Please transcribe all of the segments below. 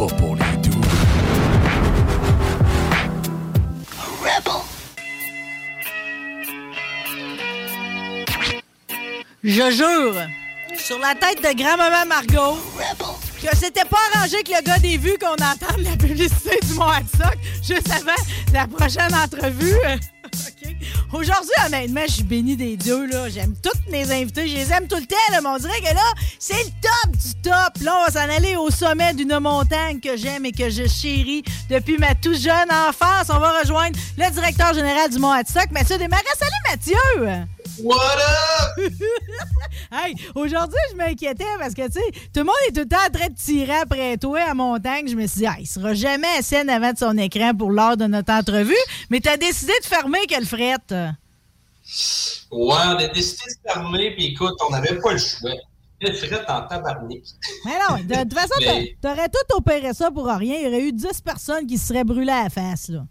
Pas pour les doux. Rebel. Je jure, sur la tête de grand-maman Margot, que c'était pas arrangé que le gars des vues qu'on entende la publicité du Mont Hadsock juste avant la prochaine entrevue. Aujourd'hui, honnêtement, je suis béni des dieux. là. J'aime tous mes invités. Je les aime tout le temps. Là, on dirait que là, c'est le top du top. Là, on va s'en aller au sommet d'une montagne que j'aime et que je chéris depuis ma toute jeune enfance. On va rejoindre le directeur général du Mont Hadsock, Mathieu Desmarais. Salut, Mathieu! What up? Hey, aujourd'hui, je m'inquiétais parce que, tu sais, tout le monde est tout le temps en train de tirer après toi à montagne. Je me suis dit, ah, il sera jamais à scène avant de son écran pour l'heure de notre entrevue. Mais t'as décidé de fermer quelle frette? Ouais, on a décidé de fermer, puis écoute, on n'avait pas le choix. Le fret en tabarnak. Mais non, de, toute façon, Mais- t'a- t'aurais tout opéré ça pour rien. Il y aurait eu 10 personnes qui se seraient brûlées à la face, là.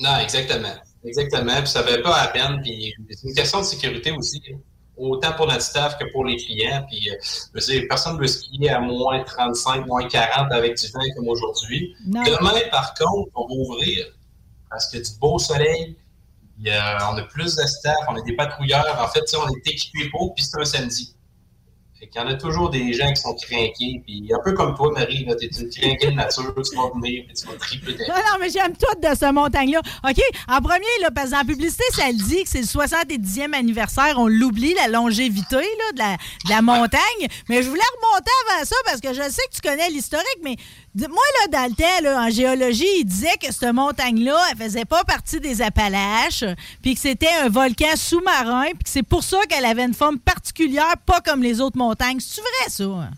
Non, exactement. Exactement. Puis ça avait pas à peine. Puis c'est une question de sécurité aussi. hein. Autant pour notre staff que pour les clients. Puis euh, je veux dire, personne ne veut skier à moins 35, moins 40 avec du vent comme aujourd'hui. Demain, par contre, on va ouvrir parce qu'il y a du beau soleil. Il y a- on a plus de staff, on a des patrouilleurs. En fait, on est équipés pour, puis c'est un samedi. Fait qu'il y en a toujours des gens qui sont craqués. Puis un peu comme toi, Marie, t'es une craquée de nature, tu vas venir, puis tu vas triper Non, non, mais j'aime tout de cette montagne-là. OK, en premier, là, parce que dans la publicité, ça le dit que c'est le 70e anniversaire. On l'oublie, la longévité là, de, la, montagne. Mais je voulais remonter avant ça parce que je sais que tu connais l'historique, mais moi, là, là, en géologie, il disait que cette montagne-là, elle faisait pas partie des Appalaches, puis que c'était un volcan sous-marin, puis que c'est pour ça qu'elle avait une forme particulière, pas comme les autres montagnes. C'est vrai, ça?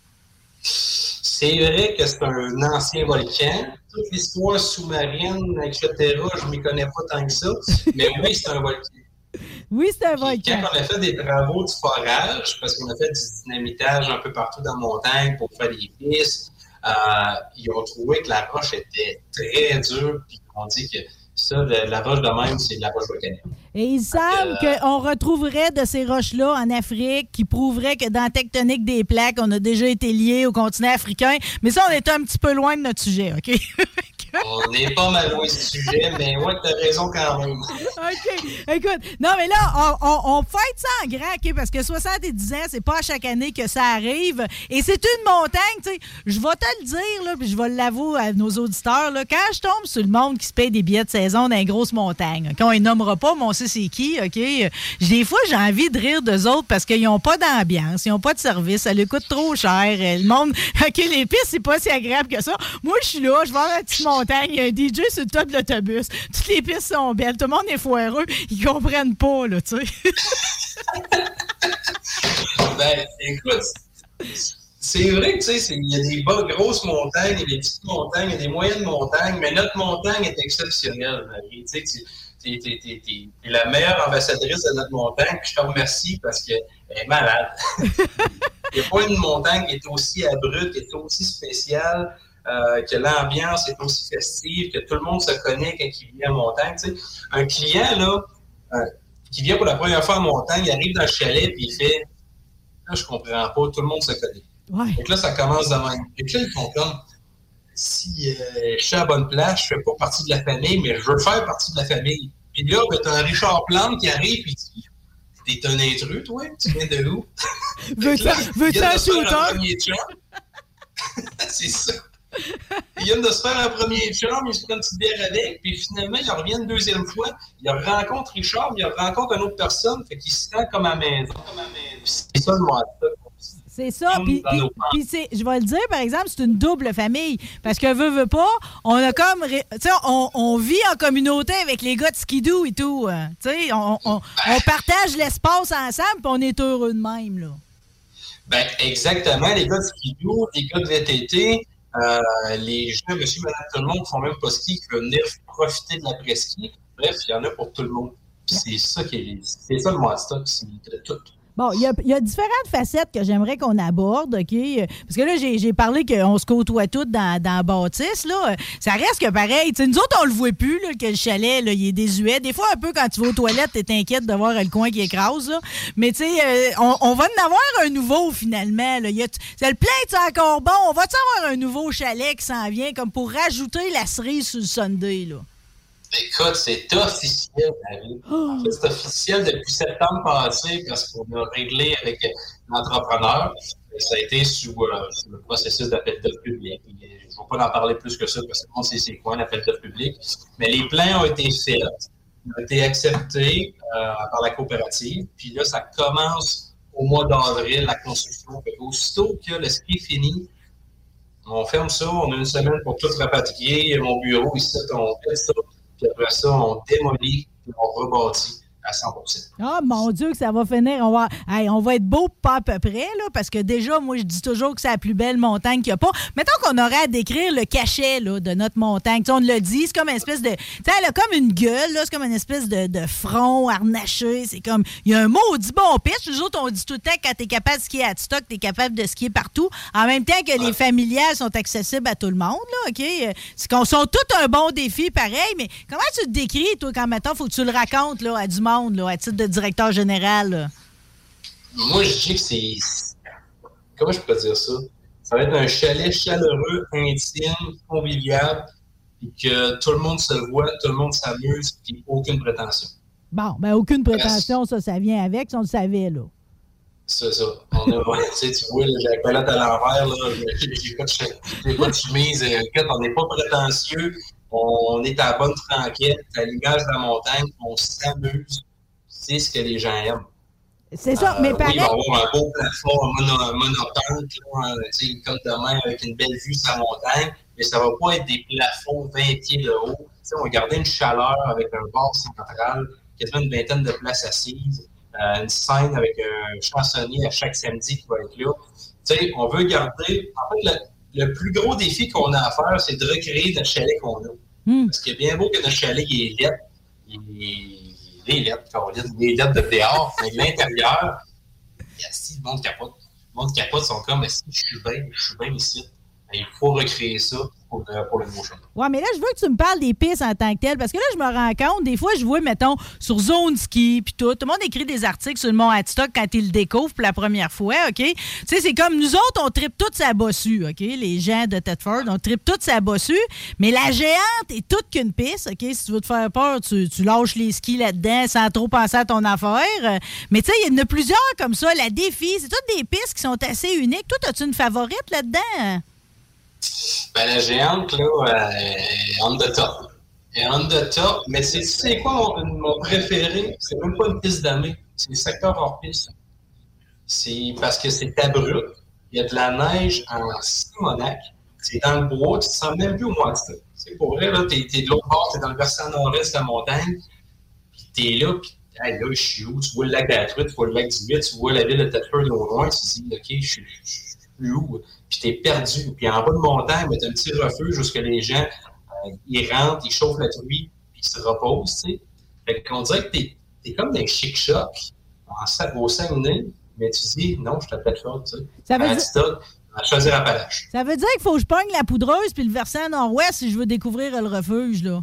C'est vrai que c'est un ancien volcan. Toute l'histoire sous-marine, etc., je ne m'y connais pas tant que ça. Mais oui, c'est un volcan. Oui, c'est un Puis volcan. Quand on a fait des travaux de forage, parce qu'on a fait du dynamitage un peu partout dans la montagne pour faire des pistes, ils ont trouvé que la roche était très dure. Puis on dit que ça, le- la roche de même, c'est de la roche volcanique. Et il semble euh, qu'on retrouverait de ces roches-là en Afrique qui prouveraient que dans la tectonique des plaques, on a déjà été liés au continent africain. Mais ça, on est un petit peu loin de notre sujet, OK? On est pas mal du sujet, mais ouais, t'as raison quand même. OK. Écoute, non, mais là, on, on, on ça en grand, OK? Parce que 70 ans, c'est pas à chaque année que ça arrive. Et c'est une montagne, tu sais. Je vais te le dire, là, puis je vais l'avouer à nos auditeurs, là. Quand je tombe sur le monde qui se paye des billets de saison dans les grosses montagnes, OK? On les nommera pas, mais on sait c'est qui, OK? Des fois, j'ai envie de rire d'eux autres parce qu'ils n'ont pas d'ambiance, ils n'ont pas de service, ça leur coûte trop cher. Euh, Le monde, OK, les pistes, c'est pas si agréable que ça. Moi, je suis là, je vais à la petite montagne, il y a un DJ sur le top de l'autobus. Toutes les pistes sont belles, tout le monde est foireux, ils comprennent pas, là, tu sais. Ben, écoute, c'est vrai que, tu sais, il y a des bas, grosses montagnes, il y a des petites montagnes, il y a des moyennes montagnes, mais notre montagne est exceptionnelle, Marie. Tu sais, tu- t'es la meilleure ambassadrice de notre montagne, je te remercie parce qu'elle est malade. il n'y a pas une montagne qui est aussi abrupte, qui est aussi spéciale, euh, que l'ambiance est aussi festive, que tout le monde se connaît quand il vient en montagne. Tu sais, un client, là, euh, qui vient pour la première fois en montagne, il arrive dans le chalet, puis il fait Là, je comprends pas, tout le monde se connaît. Ouais. Donc là, ça commence de même. Et puis là, ils comprennent si euh, je suis à la bonne place, je fais pas partie de la famille, mais je veux faire partie de la famille. Puis là, ben, t'as un Richard Plante qui arrive, puis tu T'es un intrus, toi? Tu viens de où? Veux-tu un shooter? c'est ça. Ils viennent de se faire un premier chum, ils se prennent une petite bière avec, puis finalement, ils reviennent une deuxième fois, ils rencontrent Richard, ils rencontrent une autre personne, fait qu'ils se sentent comme à maison. C'est ça le c'est ça. Puis, je vais le dire, par exemple, c'est une double famille. Parce que veut, veut pas, on a comme. Tu sais, on, on, vit en communauté avec les gars de skidoo et tout. Hein. Tu sais, on, on, on, partage l'espace ensemble, puis on est heureux de même, là. Ben, exactement. Les gars de skidoo, les gars de VTT, euh, les gens, monsieur, madame, tout le monde font même pas ski, qui veulent venir profiter de la presqu'île. Bref, il y en a pour tout le monde. C'est ça qui est. C'est ça le monster, c'est tout. Bon, il y a, différentes facettes que j'aimerais qu'on aborde, OK? Parce que là, j'ai parlé qu'on se côtoie toutes dans, dans Baptiste, là. Ça reste que pareil. nous autres, on le voit plus, là, que le chalet, là, il est désuet. Des fois, un peu, quand tu vas aux toilettes, t'es inquiète de voir le coin qui écrase, là. Mais, tu sais, euh, on, va en avoir un nouveau, finalement, là. C'est le plein, c'est encore bon. On va-tu avoir un nouveau chalet qui s'en vient, comme pour rajouter la cerise sur le Sunday, là? Écoute, c'est officiel, David. Oh. C'est officiel depuis septembre passé parce qu'on a réglé avec l'entrepreneur. Ça a été sous, euh, le processus d'appel d'offres public. Je ne vais pas en parler plus que ça parce sait c'est quoi l'appel d'offres public. Mais les plans ont été faits, ont été acceptés euh, par la coopérative. Puis là, ça commence au mois d'avril, la construction. Aussitôt que le ski est fini, on ferme ça, on a une semaine pour tout rapatrier. Mon bureau ici, on fait ça puis après ça, on démolit et on rebâtit à 100 Ah, mon Dieu, que ça va finir. On va, on va être beau pas à peu près, là, parce que déjà, moi, je dis toujours que c'est la plus belle montagne qu'il n'y a pas. Mettons qu'on aurait à décrire le cachet là, de notre montagne. on le dit, c'est comme une espèce de. Tu elle a comme une gueule, c'est comme une espèce de, de front harnaché. C'est comme. Il y a un maudit bon pitch. Nous autres, on dit tout le temps que quand tu es capable de skier à stock, tu es capable de skier partout. En même temps que les familiales sont accessibles à tout le monde, là, OK? C'est qu'on sont tout un bon défi, pareil, mais comment tu te décris, toi, quand maintenant, faut que tu le racontes là, à du monde? À titre de directeur général? Moi, je dis que c'est. Comment je peux dire ça? Ça va être un chalet chaleureux, intime, convivial, et que tout le monde se voit, tout le monde s'amuse, puis aucune prétention. Bon, ben aucune prétention, ça, ça vient avec, si on le savait, là. C'est ça. On a, tu vois, j'ai la colette à l'envers, j'ai pas de chemise, on n'est pas prétentieux, on est à la bonne tranquille, à l'image de la montagne, on s'amuse, c'est ce que les gens aiment. C'est ça, mais pareil. Euh, oui, il va avoir un beau plafond, un mono, monopente, une côte de main avec une belle vue sur la montagne, mais ça ne va pas être des plafonds 20 pieds de haut. on va garder une chaleur avec un bar central, quasiment une vingtaine de places assises, euh, une scène avec un chansonnier à chaque samedi qui va être là. on veut garder. En fait, le, plus gros défi qu'on a à faire, c'est de recréer notre chalet qu'on a. Hmm. Parce qu'il est bien beau que notre chalet il est lettre, il les lettres, les lettres de dehors, mais de l'intérieur, il y a si le monde capote. Le monde capote, sont comme, si je suis bien, je suis bien ici. il faut recréer ça pour. Oui, mais là, je veux que tu me parles des pistes en tant que telles, parce que là, je me rends compte, des fois, je vois, mettons, sur Zone Ski, puis tout, tout le monde écrit des articles sur le mont Adstock quand ils le découvrent pour la première fois, OK? Tu sais, c'est comme nous autres, on tripe toute sa bossue, OK? Les gens de Thetford, on tripe toute sa bossue, mais la géante est toute qu'une piste, OK? Si tu veux te faire peur, tu, tu lâches les skis là-dedans sans trop penser à ton affaire. Mais tu sais, il y en a plusieurs comme ça. La défi, c'est toutes des pistes qui sont assez uniques. Toi, as-tu une favorite là-dedans? Ben, la géante, là, est on the top. the top. Mais c'est, c'est quoi mon, préféré? C'est même pas une piste d'année. C'est le secteur hors piste. C'est parce que c'est abrupt. Il y a de la neige en Simonac. C'est dans le bois. Tu te sens même plus au mois de C'est pour vrai, là. T'es, es de l'autre bord, t'es dans le versant nord-est de la montagne. Puis t'es là, puis là, je suis où? Tu vois le lac de tu vois le lac du 8, tu vois la ville de Thetford au loin. Tu te dis, OK, je suis où? Puis t'es perdu. Puis en bas de montagne, tu as un petit refuge où les gens, euh, ils rentrent, ils chauffent la truie, puis ils se reposent, tu sais. Fait qu'on dirait que t'es es comme des chic chocs en au Saguenay, mais tu dis, non, je t'appelle fort, tu sais. Ça veut dire... À choisir Appalaches. Ça veut dire qu'il faut que je pogne la poudreuse puis le versant nord-ouest si je veux découvrir le refuge, là.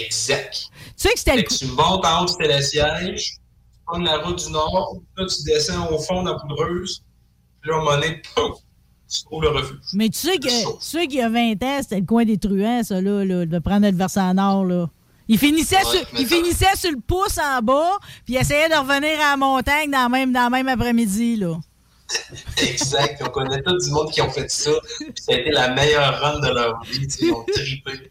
Exact. Tu sais que c'était le... Tu montes en haut du télésiège, tu prends la route du nord, là, tu descends au fond de la poudreuse, puis là, un moment donné, pouf, le refuge. Mais tu sais, que, qu'il y a 20 ans, c'était le coin des truands, ça, là, de prendre le versant nord, là. Il finissait, sur, il finissait sur le pouce en bas, puis il essayait de revenir à la montagne dans même, dans même après-midi, là. exact. On connaît tout du monde qui ont fait ça. Ça a été la meilleure run de leur vie. Ils ont trippé.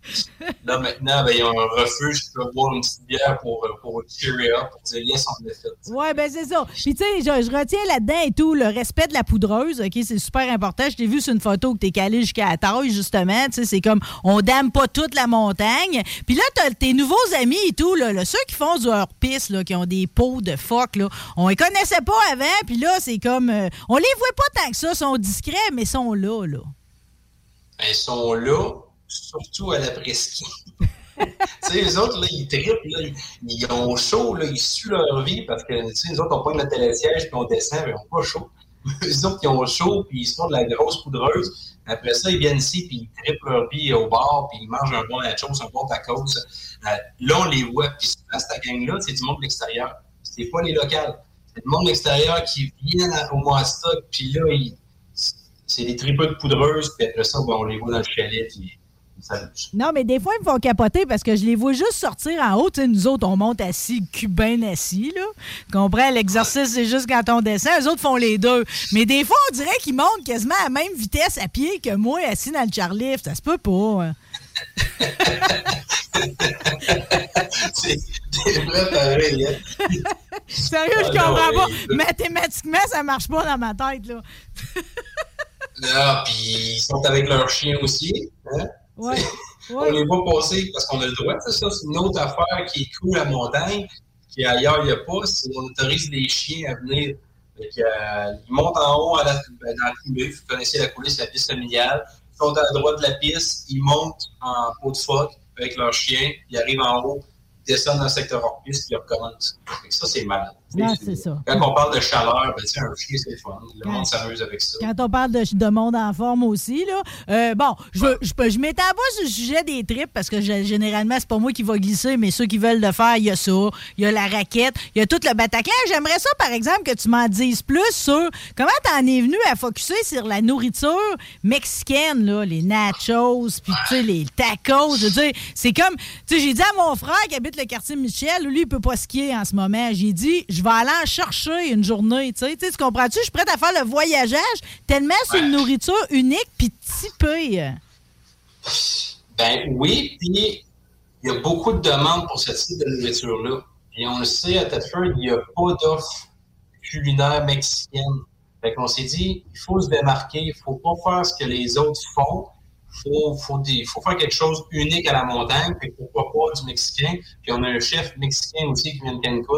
Là, maintenant, ben, ils ont un refuge. Tu peux boire une petite bière pour, euh, pour cheer up, pour dire yes, on l'a fait. Ouais, ben c'est ça. Puis, tu sais, je, retiens là-dedans et tout le respect de la poudreuse. OK, c'est super important. Je t'ai vu sur une photo que t'es calé jusqu'à la taille, justement. C'est comme on dame pas toute la montagne. Puis là, t'as tes nouveaux amis et tout, là, ceux qui font du hors-piste, qui ont des pots de phoque, là, on les connaissait pas avant. Puis là, c'est comme. Euh, on les voit pas tant que ça, sont discrets, mais sont là, là. Ben, ils sont là, surtout à la presqu'île. tu sais, les autres, là, ils trippent, là, ils, ont chaud, là, ils suent leur vie parce que, tu sais, les autres, on prend le télésiège puis on descend, mais ils n'ont pas chaud. les autres, ils ont chaud puis ils se font de la grosse poudreuse. Après ça, ils viennent ici puis ils trippent leur vie au bar puis ils mangent un bon nachos, un bon tacos. Euh, là, on les voit. Puis cette gang-là, c'est du monde de l'extérieur. C'est pas les locales. C'est le monde extérieur qui vient au Moistock, puis là, c'est des tripes de poudreuse, puis après ça, on les voit dans le chalet, puis non, mais des fois, ils me font capoter parce que je les vois juste sortir en haut. nous autres, on monte assis, cubain assis. Là. Comprends? L'exercice, c'est juste quand on descend. Les autres font les deux. Mais des fois, on dirait qu'ils montent quasiment à la même vitesse à pied que moi, assis dans le chairlift. Ça se peut pas. Hein. c'est. Hein? Sérieux, je ah, comprends pas. Mathématiquement, ça marche pas dans ma tête. Là, là puis ils sont avec leur chien aussi. Hein? Ouais. On les voit passer parce qu'on a le droit. Ça, c'est une autre affaire qui est cool à montagne, qui ailleurs, il n'y a pas. C'est on autorise les chiens à venir. Euh, ils montent en haut à la, ben, dans la coulée. Vous connaissez la coulée, c'est la piste familiale. Ils sont à droite de la piste, ils montent en pot de phoque avec leur chien, ils arrivent en haut, descendent dans le secteur hors piste, ils recommencent. Ça, c'est malade. Non, c'est ça. Quand on parle de chaleur, ben, un chien, c'est fun. Le monde s'amuse avec ça. Quand on parle de, de monde en forme aussi, là, euh, bon, je, je, je m'étends pas sur le sujet des tripes parce que généralement, c'est pas moi qui va glisser, mais ceux qui veulent le faire, il y a ça. Il y a la raquette, il y a tout le Bataclan. J'aimerais ça, par exemple, que tu m'en dises plus sur comment t'en es venu à focuser sur la nourriture mexicaine, là, les nachos, puis tu sais, les tacos. Je veux dire, c'est comme, tu sais, j'ai dit à mon frère qui habite le quartier Michel, lui, il peut pas skier en ce moment. J'ai dit, je vais aller en chercher une journée. Tu sais, tu comprends-tu? Je suis prête à faire le voyageage tellement c'est une nourriture unique puis typée. Ben oui, puis il y a beaucoup de demandes pour ce type de nourriture-là. Et on le sait, à Tedford, il n'y a pas d'offre culinaire mexicaine. Fait qu'on s'est dit, il faut se démarquer, il ne faut pas faire ce que les autres font. Il faut, faut, faut, faire quelque chose unique à la montagne, puis pourquoi pas du mexicain. Puis on a un chef mexicain aussi qui vient de Cancun,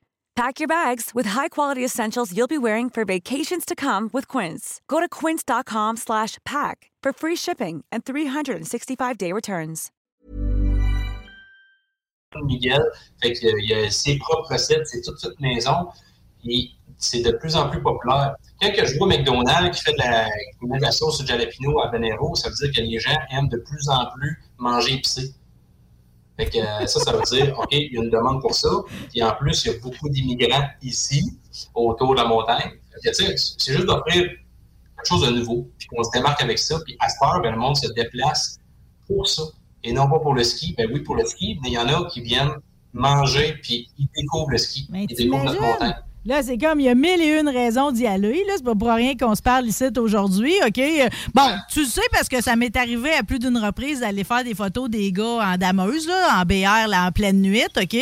Pack your bags with high-quality essentials you'll be wearing for vacations to come with Quince. Go to quince.com slash pack for free shipping and 365-day returns. Miguel, fait qu'il euh, y a ses propres recettes, c'est toute toute maison et c'est de plus en plus populaire. Quand je vois McDonald's qui fait de la, qui met de la sauce au jalapeno à Venero, ça veut dire que les gens aiment de plus en plus manger épicé. Fait que euh, ça, ça veut dire, OK, il y a une demande pour ça. Et en plus, il y a beaucoup d'immigrants ici, autour de la montagne. C'est juste d'offrir quelque chose de nouveau, puis qu'on se démarque avec ça. Puis à cette heure, ben, le monde se déplace pour ça. Et non pas pour le ski. Ben oui, pour le ski, mais il y en a qui viennent manger, puis ils découvrent le ski. Mais ils découvrent notre montagne. Là, c'est comme, il y a mille et une raisons d'y aller. Là, c'est pas pour rien qu'on se parle ici aujourd'hui, OK? Bon, tu le sais parce que ça m'est arrivé à plus d'une reprise d'aller faire des photos des gars en dameuse, là, en BR, en pleine nuit, OK?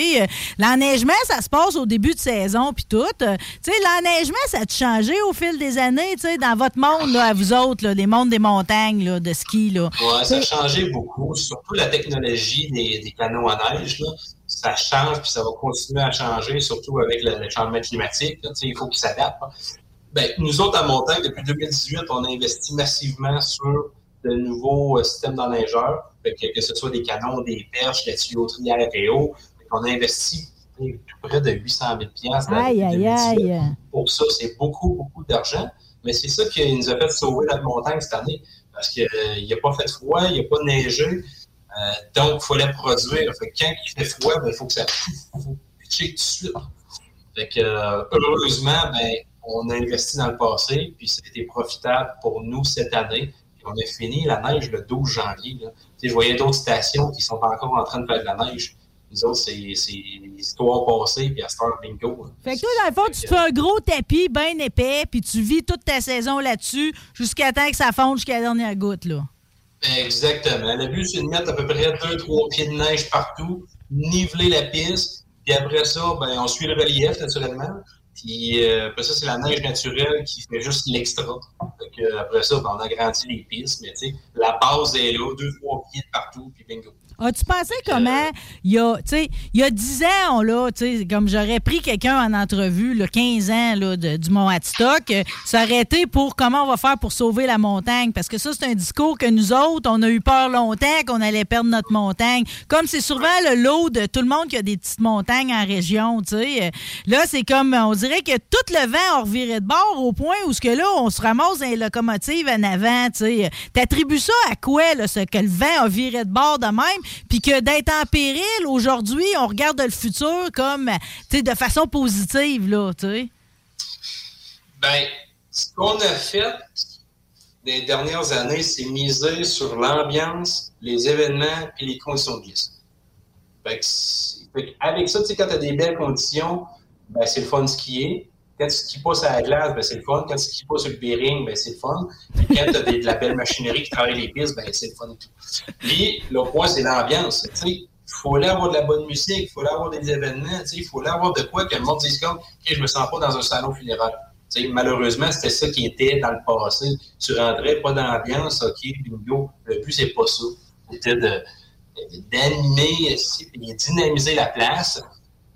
L'enneigement, ça se passe au début de saison, puis tout. Tu sais, l'enneigement, ça a changé au fil des années, tu sais, dans votre monde, là, à vous autres, là, les mondes des montagnes, là, de ski, là? Ça a changé beaucoup, surtout la technologie des, des canaux à neige, là ça change, puis ça va continuer à changer, surtout avec le, changement climatique. il faut qu'il s'adapte. Hein. Ben, nous autres, à Montagne, depuis 2018, on a investi massivement sur de nouveaux euh, systèmes d'enneigeurs, que, que ce soit des canons, des perches, la tuyauterie à RPO. On a investi tout près de 800 000 aïe, aïe, aïe. Pour ça, c'est beaucoup, beaucoup d'argent. Mais c'est ça qui nous a fait sauver la montagne cette année. Parce qu'il euh, n'y a pas fait froid, il n'y a pas neigé. Euh, donc, il fallait produire. Fait quand il fait froid, ben, il faut que ça faut tout de suite. Fait que, euh, heureusement, ben, on a investi dans le passé, puis c'était profitable pour nous cette année. On a fini la neige le 12 janvier. Je voyais d'autres stations qui sont encore en train de faire de la neige. Nous autres, c'est l'histoire passée, puis à heure, bingo. Fait que toi, dans le fond, tu fais un gros tapis bien épais, puis tu vis toute ta saison là-dessus jusqu'à temps que ça fonde jusqu'à la dernière goutte, là. Exactement. Le but, c'est de mettre à peu près 2-3 pieds de neige partout, niveler la piste, puis après ça, ben, on suit le relief, naturellement. Puis euh, après ça, c'est la neige naturelle qui fait juste l'extra. Après ça, ben, on agrandit les pistes, mais tu sais, la base est là, 2-3 pieds de partout, puis bingo. As-tu pensé comment, il y a, y a 10 ans, là, comme j'aurais pris quelqu'un en entrevue, là, 15 ans là, du Mont aurait été pour comment on va faire pour sauver la montagne? Parce que ça, c'est un discours que nous autres, on a eu peur longtemps qu'on allait perdre notre montagne. Comme c'est souvent le lot de tout le monde qui a des petites montagnes en région, tu sais. Là, c'est comme, on dirait que tout le vent a reviré de bord au point où ce que là, on se ramasse dans les locomotives en avant, tu. T'attribues ça à quoi, là, ce que le vent a viré de bord de même? puis que d'être en péril, aujourd'hui, on regarde le futur comme, de façon positive, là, tu sais? Ben, ce qu'on a fait des dernières années, c'est miser sur l'ambiance, les événements et les conditions de glisse. avec ça, tu sais, quand tu as des belles conditions, ben, c'est le fun de skier. Quand tu skis pas sur la glace, ben, c'est le fun. Quand tu skis pas sur le bearing, ben, c'est le fun. quand tu as de la belle machinerie qui travaille les pistes, ben, c'est le fun. Puis, le point, c'est l'ambiance. Il faut avoir de la bonne musique, il faut avoir des événements, il faut avoir de quoi que le monde dise comme, je me sens pas dans un salon funéraire. malheureusement, c'était ça qui était dans le passé. Tu rentrais pas dans l'ambiance, OK, bingo. Le but, c'est pas ça. C'était d'animer, de, dynamiser la place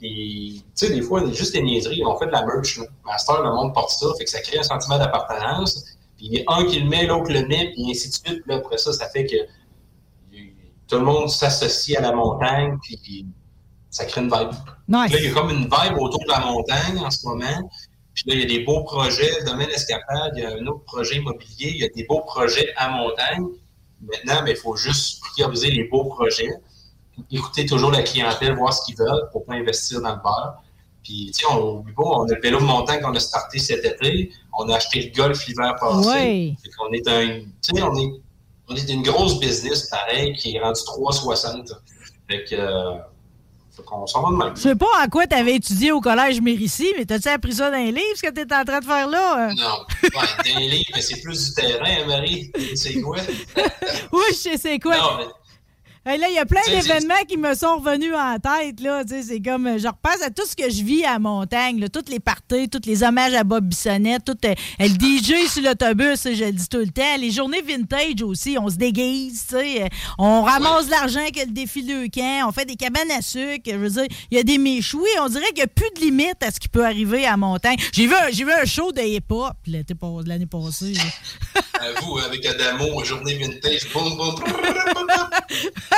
tu sais, des fois, on est juste des niaiseries. On fait de la merch. Là. Master, le monde porte ça. Fait que ça crée un sentiment d'appartenance. Puis un qui le met, l'autre le met, puis ainsi de suite. Puis après ça, ça fait que tout le monde s'associe à la montagne, puis ça crée une vibe. Là, il y a comme une vibe autour de la montagne en ce moment. Puis là, il y a des beaux projets, le domaine escapade, il y a un autre projet immobilier, il y a des beaux projets à montagne. Maintenant, il faut juste prioriser les beaux projets écouter toujours la clientèle, voir ce qu'ils veulent pour pas investir dans le beurre. Puis, tu sais, on, on a le vélo de montagne qu'on a starté cet été. On a acheté le golf l'hiver passé. Oui. on est un, tu sais, on est, on est une grosse business, pareil, qui est rendu 3,60. Fait que, euh, qu'on s'en va de même. Je sais pas en quoi tu avais étudié au collège Mérici, mais t'as-tu appris ça dans les livres, ce que tu es en train de faire là? Non, dans les livres, c'est plus du terrain, hein, Marie? C'est quoi? oui, je sais c'est quoi. Non, mais là, il y a plein d'événements qui me sont revenus en tête. Là, c'est comme, je repasse à tout ce que je vis à montagne, là, toutes les parties, tous les hommages à Bob Bissonnette, tout euh, le DJ sur l'autobus, je le dis tout le temps. Les journées vintage aussi, on se déguise, sais, on ramasse l'argent avec le défi de camp, on fait des cabanes à sucre. Je veux dire, il y a des méchouis. On dirait qu'il n'y a plus de limite à ce qui peut arriver à montagne. J'ai vu, vu un show de hip-hop l'année passée. vous, avec Adamo, journée vintage, boum, boum.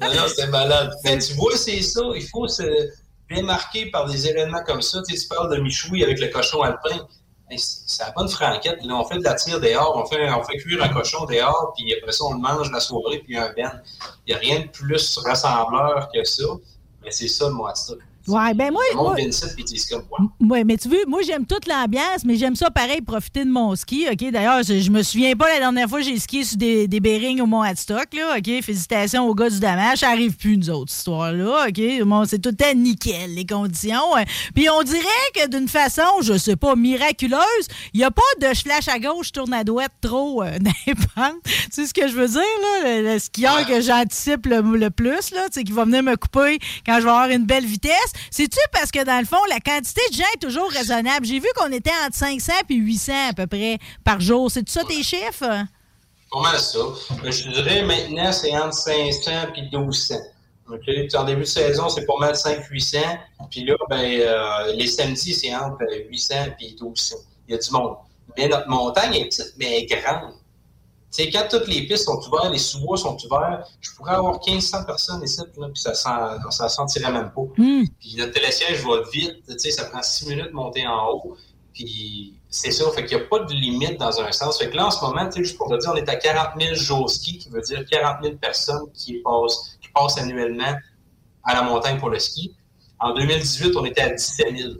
non, non, c'est malade. Mais tu vois, c'est ça. Il faut se démarquer par des événements comme ça. Tu, sais, tu parles de Michoui avec le cochon alpin. C'est la bonne franquette. Là, on fait de la tire dehors, on fait, cuire un cochon dehors, puis après ça, on le mange la soirée, puis un ben. Il n'y a rien de plus rassembleur que ça. Mais c'est ça, moi, ça. Ouais, ben moi. Moi-. Oui, mais tu veux, moi, j'aime toute l'ambiance, mais j'aime ça pareil, profiter de mon ski. OK? D'ailleurs, je, me souviens pas la dernière fois que j'ai skié sur des, des bearings au Mont Hadstock. Là, OK? Félicitations aux gars du Damas. Ça arrive plus, nous autres, cette histoire-là. OK? Bon, c'est tout temps nickel, les conditions. Euh, Puis on dirait que d'une façon, je sais pas, miraculeuse, il n'y a pas de flash à gauche, tourne à droite trop euh, les pentes. Tu sais ce que je veux dire, là? Le, le skieur Ouais. que j'anticipe le, le plus, là, tu sais, qui va venir me couper quand je vais avoir une belle vitesse. C'est-tu parce que, dans le fond, la quantité de gens est toujours raisonnable? J'ai vu qu'on était entre 500 et 800 à peu près par jour. C'est-tu ça tes chiffres? Pas mal ça. Je dirais maintenant, c'est entre 500 et 1200. OK? Puis en début de saison, c'est pas mal 500-800. Puis là, ben, euh, les samedis, c'est entre 800 et 1200. Il y a du monde. Mais notre montagne est petite, mais elle est grande. Sais, quand toutes les pistes sont ouvertes, les sous-bois sont ouverts, je pourrais avoir 1500 personnes ici, là, puis ça sent, ça sentirait même pas. Hmm. Puis notre télésiège va vite, tu sais, ça prend six minutes de monter en haut. Puis c'est ça, fait qu'il n'y a pas de limite dans un sens. Fait que là, en ce moment, tu sais, juste pour te dire, on est à 40 000 jours ski, qui veut dire 40 000 personnes qui passent, qui passent annuellement à la montagne pour le ski. En 2018, on était à 17 000.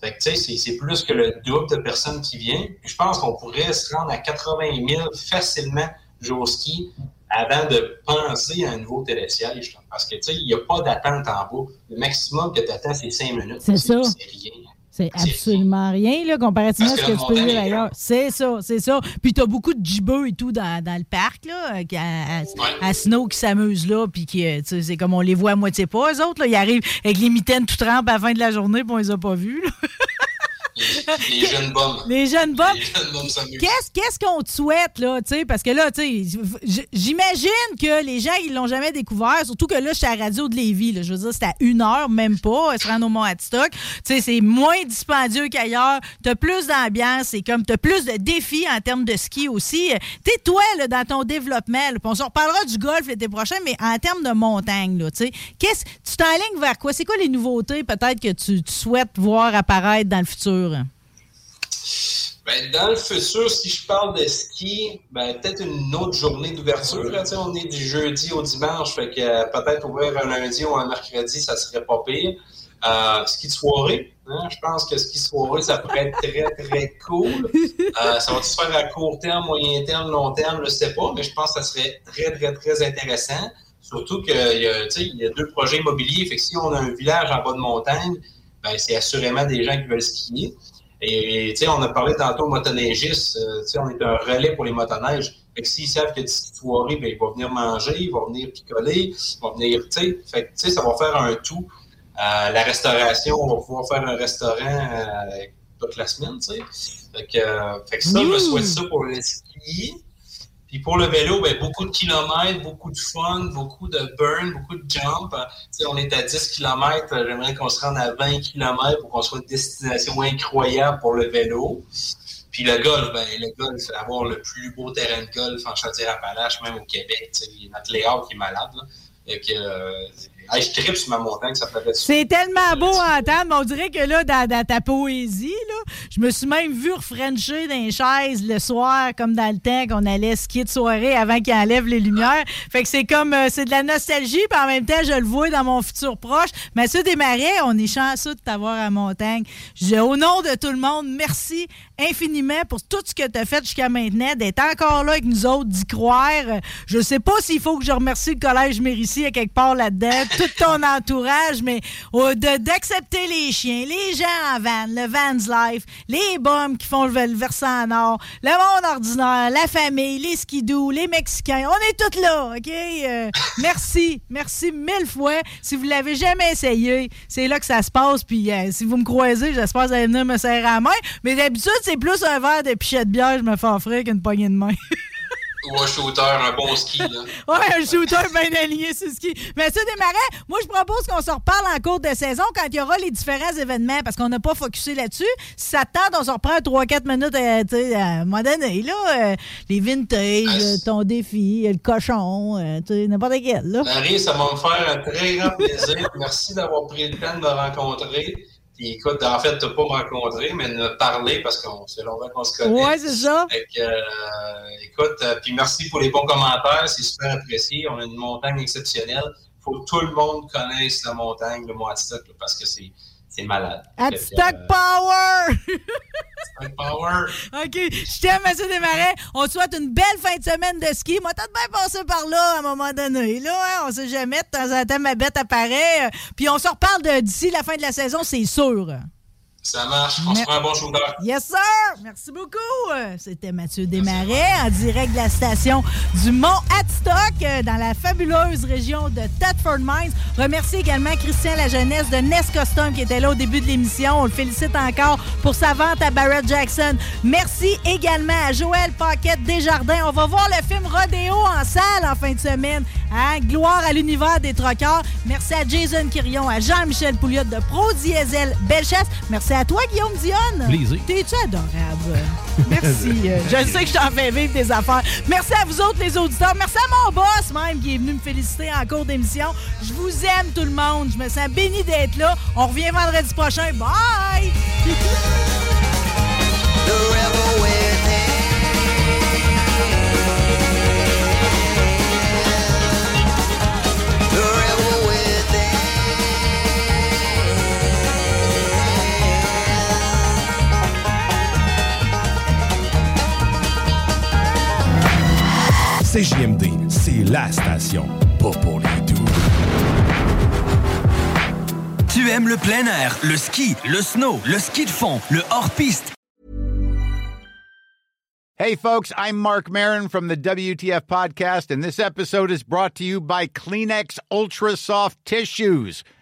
Fait que, tu sais, c'est- plus que le double de personnes qui viennent. Puis je pense qu'on pourrait se rendre à 80 000 facilement jours ski avant de penser à un nouveau télésiège. Parce que, tu sais, il n'y a pas d'attente en bas. Le maximum que tu attends, c'est 5 minutes. C'est ça. C'est rien. C'est absolument rien, là, comparativement à ce que tu peux vivre ailleurs. C'est ça, c'est ça. Puis t'as beaucoup de gibbeux et tout dans, dans le parc, là, euh, à, à- à Snow qui s'amusent là, puis qui, euh, tu sais, c'est comme on les voit à moitié pas, eux autres, là. Ils arrivent avec les mitaines tout trempes à la fin de la journée, puis on les a pas vus, là. Les, les jeunes bombes. Les jeunes bombes. Qu'est-ce qu'est-ce qu'on te souhaite, là, tu sais, parce que là, tu sais, j'imagine que les gens, ils l'ont jamais découvert, surtout que là, je suis à la radio de Lévis, là, je veux dire, c'est à une heure, même pas, se rendre au Mont Hadstock. Tu sais, c'est moins dispendieux qu'ailleurs, t'as plus d'ambiance, c'est comme, t'as plus de défis en termes de ski aussi. Tu sais, toi, là, dans ton développement, là, on se reparlera du golf l'été prochain, mais en termes de montagne, là, tu sais, qu'est-ce, tu t'enlignes vers quoi? C'est quoi les nouveautés, peut-être, que tu, tu souhaites voir apparaître dans le futur? Ben, dans le futur, si je parle de ski, ben, peut-être une autre journée d'ouverture. On est du jeudi au dimanche, fait que euh, peut-être ouvrir un lundi ou un mercredi, ça serait pas pire. Euh, ski de soirée, hein, je pense que ski de soirée, ça pourrait être très, très cool. Euh, ça va se faire à court terme, moyen terme, long terme, je sais pas, mais je pense que ça serait très, très, très intéressant. Surtout qu'il y, a, y a deux projets immobiliers. Fait que si on a un village en bas de montagne, ben, c'est assurément des gens qui veulent skier. Et tu sais, on a parlé tantôt aux motoneigistes. euh, tu sais, on est un relais pour les motoneiges. Fait que s'ils savent des petites soirées, ben, ils vont venir manger, ils vont venir picoler, ils vont venir, tu sais. Fait que, tu sais, ça va faire un tout. La restauration, on va pouvoir faire un restaurant euh, toute la semaine, tu sais. Fait que, euh, fait que ça, je me souhaite ça pour le ski. Puis pour le vélo, ben, beaucoup de kilomètres, beaucoup de fun, beaucoup de burn, beaucoup de jump. Euh, sais, on est à 10 km. J'aimerais qu'on se rende à 20 km pour qu'on soit une destination incroyable pour le vélo. Puis le golf, ben, le golf, c'est avoir le plus beau terrain de golf en Chaudière-Appalaches, même au Québec. Notre Léa qui est malade. Là. Euh, hey, je tripe sur ma montagne, ça fait C'est tellement beau à entendre, mais on dirait que là, dans, dans ta poésie, là, je me suis même vu refrencher dans les chaises le soir, comme dans le temps qu'on allait skier de soirée avant qu'il enlève les lumières. Fait que c'est comme, euh, c'est de la nostalgie, puis en même temps, je le vois dans mon futur proche. Mathieu Desmarais, on est chanceux de t'avoir à montagne. Je, au nom de tout le monde, merci infiniment pour tout ce que tu as fait jusqu'à maintenant, d'être encore là avec nous autres, d'y croire. Je sais pas s'il faut que je remercie le Collège Mérici à quelque part là-dedans, tout ton entourage, mais oh, d'accepter les chiens, les gens en van, le van's life, les bombes qui font le, le versant nord, le monde ordinaire, la famille, les skidoo, les Mexicains, on est tous là, OK? Euh, merci, merci mille fois. Si vous l'avez jamais essayé, c'est là que ça se passe, puis euh, si vous me croisez, j'espère que vous allez venir me serrer à la main, mais d'habitude, c'est plus un verre de pichet de bière je me fais offrir qu'une poignée de main. Ou un shooter, un bon ski. Là. Ouais, un shooter bien aligné sur le ski. Mais ça, Desmarais, moi, je propose qu'on se reparle en cours de saison quand il y aura les différents événements, parce qu'on n'a pas focusé là-dessus. Si ça te tente, on se reprend 3-4 minutes euh, à un moment donné, là. euh, les vintage, euh, ton défi, le cochon, euh, n'importe quel, là. Marie, ça va me faire un très grand plaisir. Merci d'avoir pris le temps de me rencontrer. Puis écoute, en fait, tu n'as pas me rencontré, mais de me parler parce que c'est longtemps qu'on se connaît. Ouais, c'est ça. Fait que, euh, écoute, euh, puis merci pour les bons commentaires, c'est super apprécié. On a une montagne exceptionnelle. Il faut que tout le monde connaisse la montagne de Moitistock parce que c'est c'est malade. Stock Power! Stock Power! OK. Je t'aime, M. Desmarais. On te souhaite une belle fin de semaine de ski. Moi, peut-être bien passer par là à un moment donné. Là, hein, on sait jamais. De temps en temps, ma bête apparaît. Puis on se reparle d'ici la fin de la saison, c'est sûr. Ça marche. On se prend un bon shooter. Yes, sir! Merci beaucoup. C'était Mathieu Desmarais en direct de la station du Mont Hadstock euh, dans la fabuleuse région de Thetford Mines. Remercie également Christian La Jeunesse de Nest Custom qui était là au début de l'émission. On le félicite encore pour sa vente à Barrett Jackson. Merci également à Joël Paquette Desjardins. On va voir le film Rodéo en salle en fin de semaine. Hein? Gloire à l'univers des troqueurs. Merci à Jason Quirion, à Jean-Michel Pouliot de Pro Diesel Bellechasse. Merci à toi, Guillaume Dionne. Plaisir. T'es-tu adorable? Merci. je sais que je t'en fais vivre des affaires. Merci à vous autres, les auditeurs. Merci à mon boss, même, qui est venu me féliciter en cours d'émission. Je vous aime, tout le monde. Je me sens béni d'être là. On revient vendredi prochain. Bye! CJMD, c'est la station. Pas pour les doux. Tu aimes le plein air, le ski, le snow, le ski de fond, le hors-piste. Hey, folks, I'm Mark Marin from the WTF Podcast, and this episode is brought to you by Kleenex Ultra Soft Tissues,